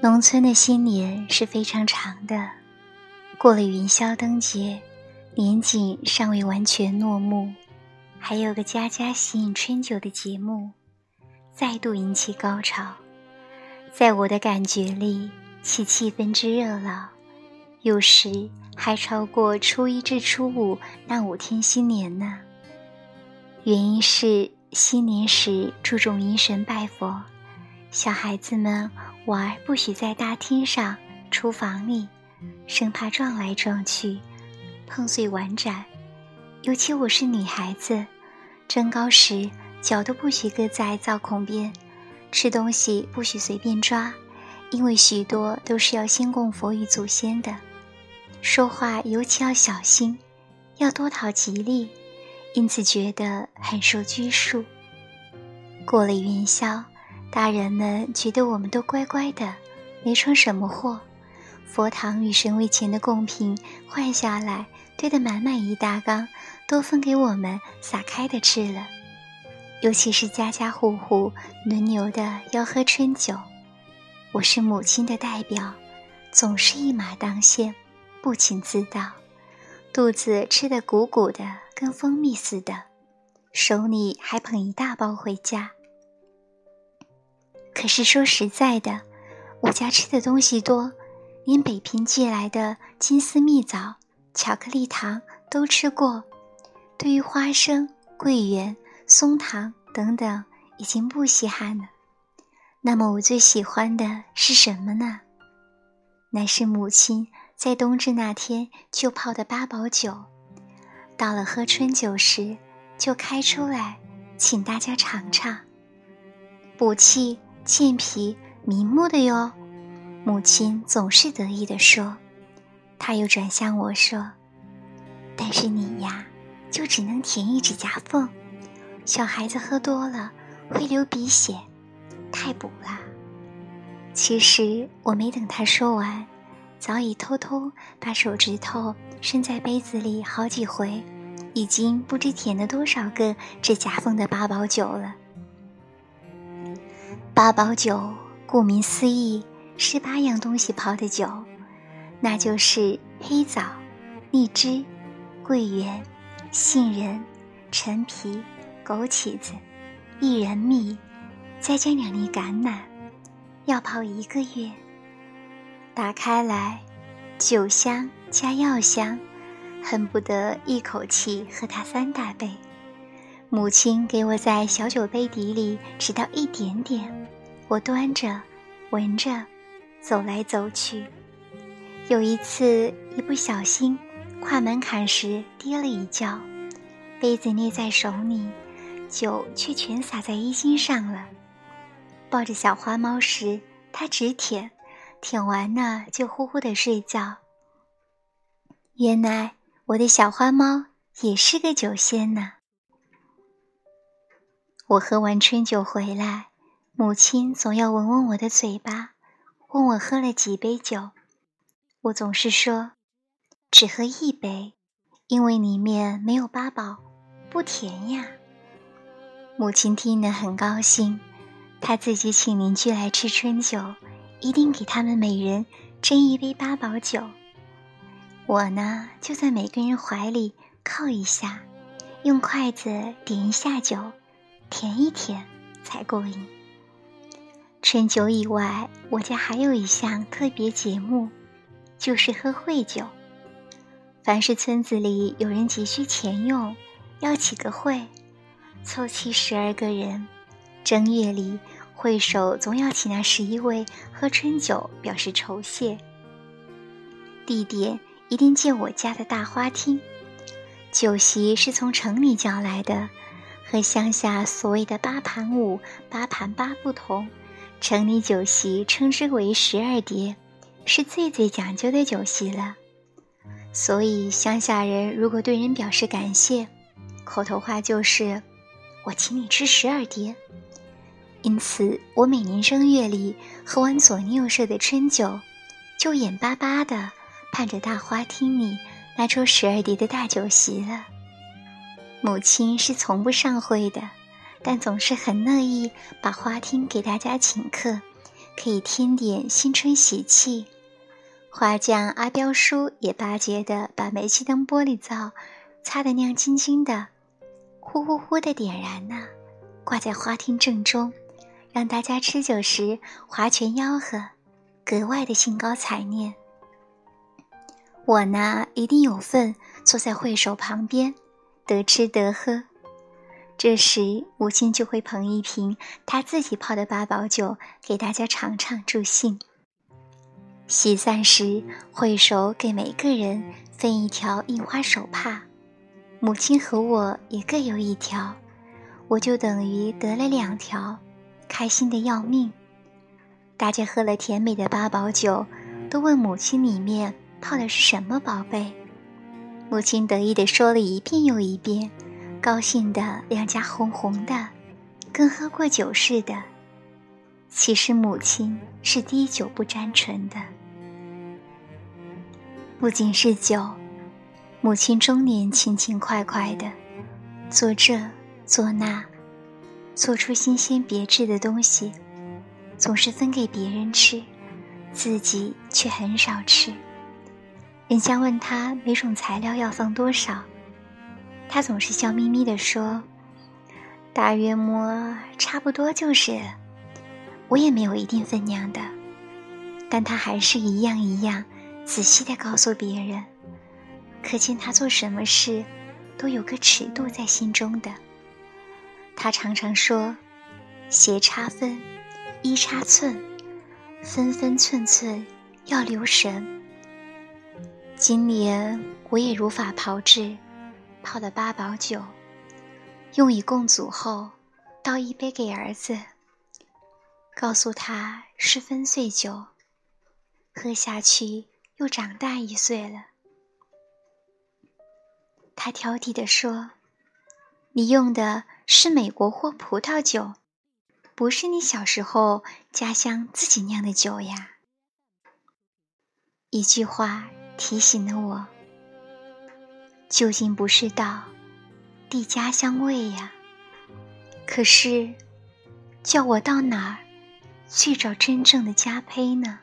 农村的新年是非常长的，过了元宵灯节，年景尚未完全落幕，还有个家家喜饮春酒的节目，再度引起高潮。在我的感觉里，其气氛之热闹，有时还超过初一至初五那五天新年呢。原因是新年时注重迎神拜佛，小孩子们。玩不许在大厅上、厨房里，生怕撞来撞去，碰碎碗盏。尤其我是女孩子，蒸糕时脚都不许搁在灶孔边，吃东西不许随便抓，因为许多都是要先供佛与祖先的。说话尤其要小心，要多讨吉利，因此觉得很受拘束。过了元宵。大人们觉得我们都乖乖的，没闯什么祸。佛堂与神位前的贡品换下来，堆得满满一大缸，都分给我们撒开的吃了。尤其是家家户户轮流的要喝春酒，我是母亲的代表，总是一马当先，不请自到，肚子吃得鼓鼓的，跟蜂蜜似的，手里还捧一大包回家。可是说实在的，我家吃的东西多，连北平寄来的金丝蜜枣、巧克力糖都吃过。对于花生、桂圆、松糖等等，已经不稀罕了。那么我最喜欢的是什么呢？乃是母亲在冬至那天就泡的八宝酒，到了喝春酒时就开出来，请大家尝尝，补气。健脾明目的哟，母亲总是得意地说。他又转向我说：“但是你呀，就只能舔一指甲缝，小孩子喝多了会流鼻血，太补了。”其实我没等他说完，早已偷偷把手指头伸在杯子里好几回，已经不知舔了多少个指甲缝的八宝酒了。八宝酒，顾名思义，是八样东西泡的酒，那就是黑枣、荔枝、桂圆、杏仁、陈皮、枸杞子、薏仁蜜，再加两粒橄榄，要泡一个月。打开来，酒香加药香，恨不得一口气喝它三大杯。母亲给我在小酒杯底里只倒一点点，我端着，闻着，走来走去。有一次一不小心跨门槛时跌了一跤，杯子捏在手里，酒却全洒在衣襟上了。抱着小花猫时，它只舔，舔完了就呼呼的睡觉。原来我的小花猫也是个酒仙呢。我喝完春酒回来，母亲总要闻闻我的嘴巴，问我喝了几杯酒。我总是说，只喝一杯，因为里面没有八宝，不甜呀。母亲听了很高兴，她自己请邻居来吃春酒，一定给他们每人斟一杯八宝酒。我呢，就在每个人怀里靠一下，用筷子点一下酒。舔一舔才过瘾。春酒以外，我家还有一项特别节目，就是喝会酒。凡是村子里有人急需钱用，要起个会，凑齐十二个人，正月里会首总要请那十一位喝春酒，表示酬谢。地点一定借我家的大花厅，酒席是从城里叫来的。和乡下所谓的八盘五、八盘八不同，城里酒席称之为十二碟，是最最讲究的酒席了。所以乡下人如果对人表示感谢，口头话就是“我请你吃十二碟”。因此，我每年正月里喝完左邻右舍的春酒，就眼巴巴的盼着大花厅里拿出十二碟的大酒席了。母亲是从不上会的，但总是很乐意把花厅给大家请客，可以添点新春喜气。花匠阿彪叔也巴结的把煤气灯玻璃灶擦得亮晶晶的，呼呼呼的点燃呢，挂在花厅正中，让大家吃酒时划拳吆喝，格外的兴高采烈。我呢，一定有份坐在会手旁边，得吃得喝。这时，母亲就会捧一瓶她自己泡的八宝酒给大家尝尝助兴。喜散时，会手给每个人分一条印花手帕，母亲和我也各有一条，我就等于得了两条，开心的要命。大家喝了甜美的八宝酒，都问母亲里面泡的是什么宝贝，母亲得意地说了一遍又一遍。高兴的两颊红红的，跟喝过酒似的。其实母亲是滴酒不沾唇的。不仅是酒，母亲中年勤勤快快的，做这做那，做出新鲜别致的东西，总是分给别人吃，自己却很少吃。人家问他每种材料要放多少。他总是笑眯眯地说：“大约摸差不多就是。”我也没有一定分量的，但他还是一样一样仔细地告诉别人，可见他做什么事都有个尺度在心中的。他常常说：“斜插分，一插寸，分分寸寸要留神。”今年我也如法炮制。泡的八宝酒，用以共祖后，倒一杯给儿子，告诉他是分岁酒，喝下去又长大一岁了。他挑剔地说：“你用的是美国货葡萄酒，不是你小时候家乡自己酿的酒呀。”一句话提醒了我。究竟不是道，地家乡味呀。可是，叫我到哪儿去找真正的家胚呢？